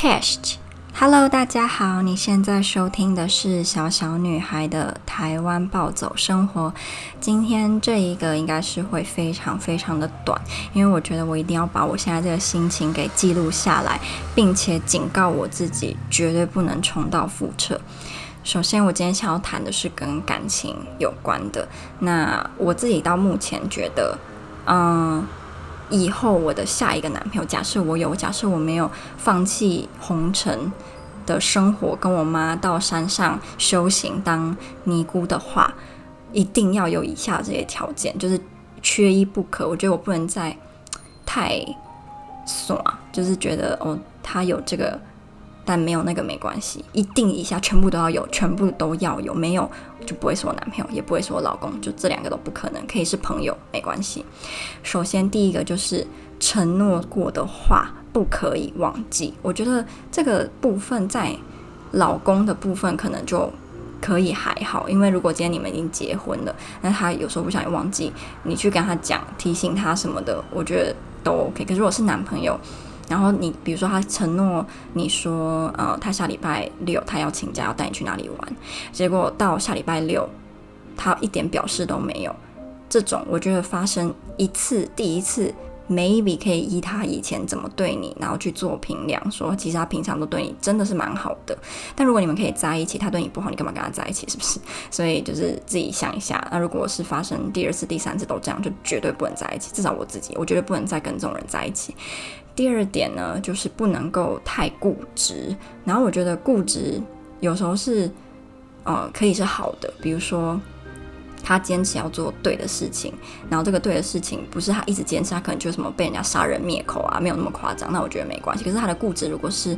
Chest，Hello，大家好，你现在收听的是小小女孩的台湾暴走生活。今天这一个应该是会非常非常的短，因为我觉得我一定要把我现在这个心情给记录下来，并且警告我自己绝对不能重蹈覆辙。首先，我今天想要谈的是跟感情有关的。那我自己到目前觉得，嗯。以后我的下一个男朋友，假设我有，假设我没有放弃红尘的生活，跟我妈到山上修行当尼姑的话，一定要有以下这些条件，就是缺一不可。我觉得我不能再太爽，就是觉得哦，他有这个。但没有那个没关系，一定以下全部都要有，全部都要有，没有就不会是我男朋友，也不会是我老公，就这两个都不可能，可以是朋友没关系。首先第一个就是承诺过的话不可以忘记，我觉得这个部分在老公的部分可能就可以还好，因为如果今天你们已经结婚了，那他有时候不小心忘记，你去跟他讲提醒他什么的，我觉得都 OK。可是如果是男朋友，然后你比如说他承诺你说，呃，他下礼拜六他要请假要带你去哪里玩，结果到下礼拜六他一点表示都没有，这种我觉得发生一次第一次，maybe 可以依他以前怎么对你，然后去做评量，说其实他平常都对你真的是蛮好的。但如果你们可以在一起，他对你不好，你干嘛跟他在一起？是不是？所以就是自己想一下，那如果是发生第二次、第三次都这样，就绝对不能在一起。至少我自己，我绝对不能再跟这种人在一起。第二点呢，就是不能够太固执。然后我觉得固执有时候是，呃，可以是好的。比如说，他坚持要做对的事情，然后这个对的事情不是他一直坚持，他可能就什么被人家杀人灭口啊，没有那么夸张。那我觉得没关系。可是他的固执，如果是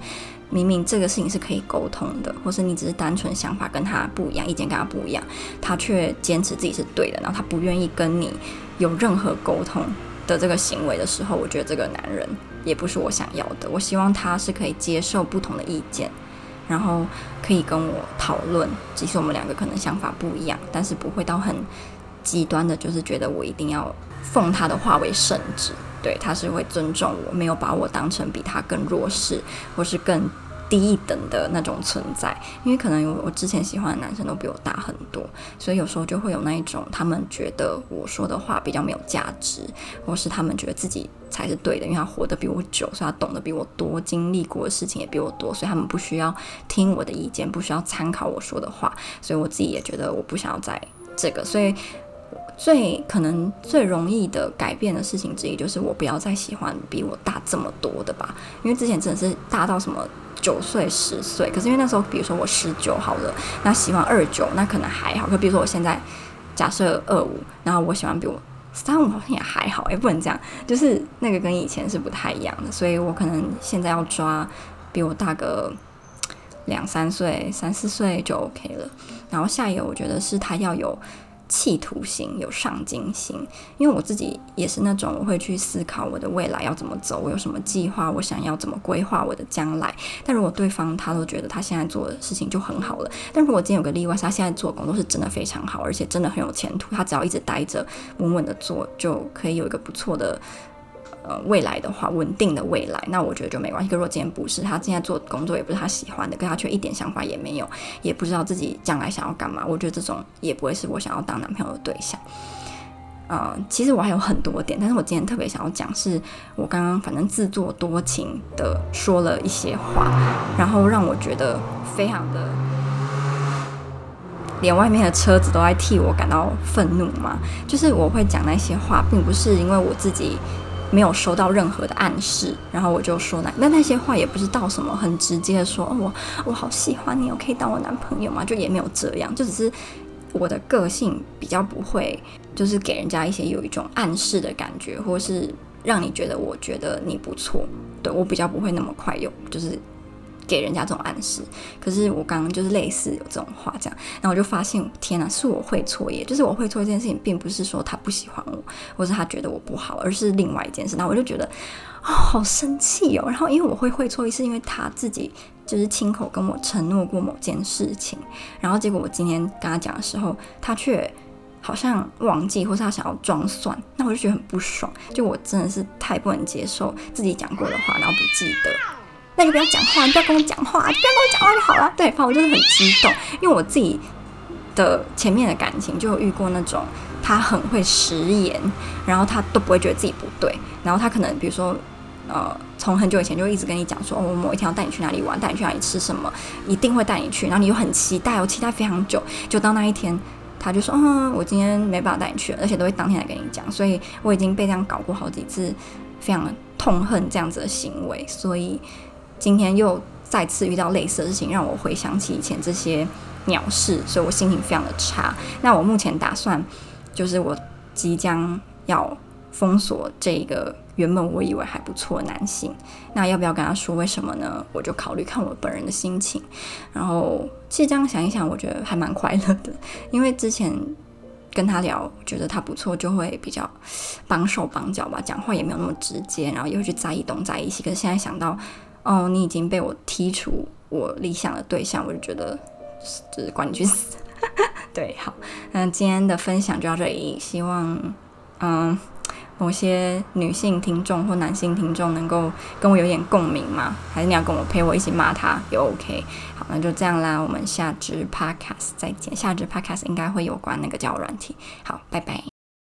明明这个事情是可以沟通的，或是你只是单纯想法跟他不一样，意见跟他不一样，他却坚持自己是对的，然后他不愿意跟你有任何沟通的这个行为的时候，我觉得这个男人。也不是我想要的。我希望他是可以接受不同的意见，然后可以跟我讨论，即使我们两个可能想法不一样，但是不会到很极端的，就是觉得我一定要奉他的话为圣旨。对，他是会尊重我，没有把我当成比他更弱势，或是更。低一等的那种存在，因为可能我之前喜欢的男生都比我大很多，所以有时候就会有那一种，他们觉得我说的话比较没有价值，或是他们觉得自己才是对的，因为他活得比我久，所以他懂得比我多，经历过的事情也比我多，所以他们不需要听我的意见，不需要参考我说的话，所以我自己也觉得我不想要在这个，所以最可能最容易的改变的事情之一，就是我不要再喜欢比我大这么多的吧，因为之前真的是大到什么。九岁、十岁，可是因为那时候，比如说我十九好了，那喜欢二九，那可能还好。可比如说我现在假设二五，然后我喜欢比我三五，好像也还好，也不能这样，就是那个跟以前是不太一样的。所以我可能现在要抓比我大个两三岁、三四岁就 OK 了。然后下一个，我觉得是他要有。企图心，有上进心，因为我自己也是那种我会去思考我的未来要怎么走，我有什么计划，我想要怎么规划我的将来。但如果对方他都觉得他现在做的事情就很好了，但如果今天有个例外，他现在做工作是真的非常好，而且真的很有前途，他只要一直待着稳稳的做，就可以有一个不错的。呃，未来的话，稳定的未来，那我觉得就没关系。可如果今天不是他现在做工作，也不是他喜欢的，可他却一点想法也没有，也不知道自己将来想要干嘛，我觉得这种也不会是我想要当男朋友的对象。呃，其实我还有很多点，但是我今天特别想要讲，是我刚刚反正自作多情的说了一些话，然后让我觉得非常的，连外面的车子都在替我感到愤怒嘛。就是我会讲那些话，并不是因为我自己。没有收到任何的暗示，然后我就说那那那些话也不是到什么很直接的说，我我好喜欢你，我可以当我男朋友吗？就也没有这样，就只是我的个性比较不会，就是给人家一些有一种暗示的感觉，或是让你觉得我觉得你不错，对，我比较不会那么快有，就是。给人家这种暗示，可是我刚刚就是类似有这种话这样，然后我就发现，天哪，是我会错耶！就是我会错这件事情，并不是说他不喜欢我，或是他觉得我不好，而是另外一件事。然后我就觉得，哦，好生气哦！然后因为我会会错，是因为他自己就是亲口跟我承诺过某件事情，然后结果我今天跟他讲的时候，他却好像忘记，或是他想要装蒜，那我就觉得很不爽。就我真的是太不能接受自己讲过的话，然后不记得。那就不要讲话，你不要跟我讲话，你不要跟我讲话就好了。对，反正我就是很激动，因为我自己的前面的感情就有遇过那种他很会食言，然后他都不会觉得自己不对，然后他可能比如说呃，从很久以前就一直跟你讲说，我某一天要带你去哪里玩，带你去哪里吃什么，一定会带你去，然后你又很期待，我期待非常久，就到那一天。他就说：“嗯，我今天没办法带你去了，而且都会当天来跟你讲，所以我已经被这样搞过好几次，非常痛恨这样子的行为。所以今天又再次遇到类似的事情，让我回想起以前这些鸟事，所以我心情非常的差。那我目前打算，就是我即将要封锁这个。”原本我以为还不错的男性，那要不要跟他说为什么呢？我就考虑看我本人的心情。然后其实这样想一想，我觉得还蛮快乐的，因为之前跟他聊，觉得他不错，就会比较绑手绑脚吧，讲话也没有那么直接，然后又去在意东在意西。可是现在想到，哦，你已经被我剔除我理想的对象，我就觉得就是管你去死。对，好，那今天的分享就到这里，希望嗯。某些女性听众或男性听众能够跟我有点共鸣嘛？还是你要跟我陪我一起骂他也 OK？好，那就这样啦，我们下支 Podcast 再见。下支 Podcast 应该会有关那个交友软体。好，拜拜。